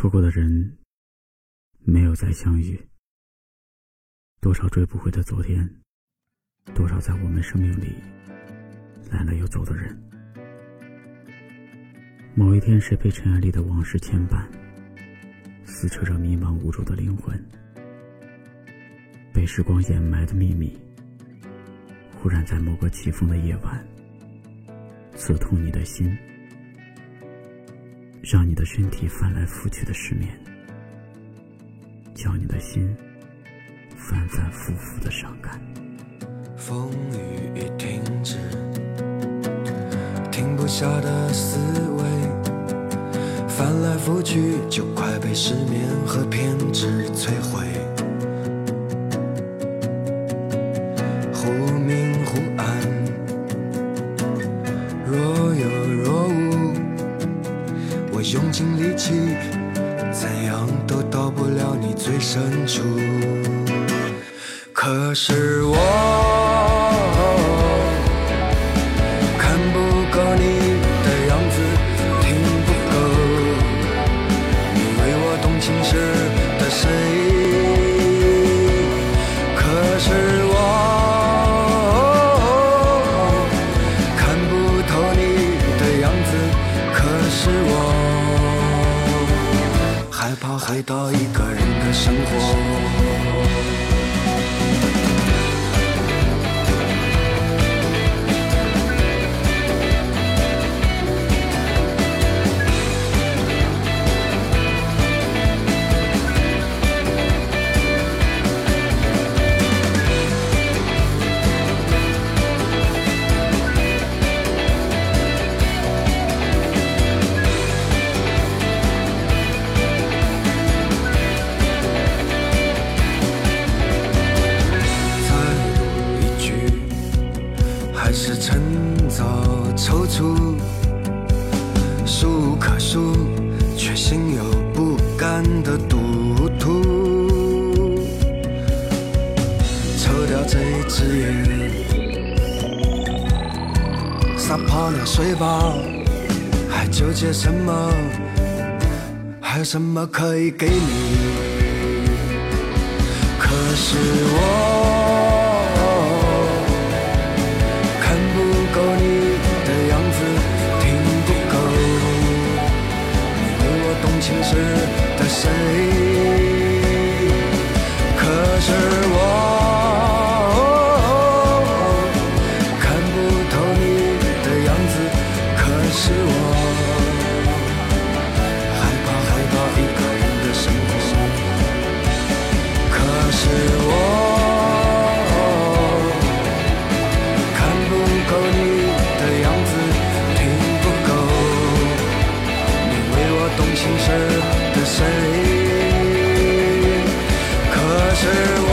错过的人，没有再相遇。多少追不回的昨天，多少在我们生命里来了又走的人。某一天，谁被尘埃里的往事牵绊，撕扯着迷茫无助的灵魂？被时光掩埋的秘密，忽然在某个起风的夜晚，刺痛你的心。让你的身体翻来覆去的失眠，叫你的心反反复复的伤感。风雨已停止，停不下的思维，翻来覆去就快被失眠和偏执摧毁。用尽力气，怎样都到不了你最深处。可是我来到一个人的生活。还是趁早踌躇。书可书，却心有不甘的赌徒。抽掉这一支烟，撒泡尿睡吧，还纠结什么？还有什么可以给你？可是我前世的谁？可是。心事的声音。可是。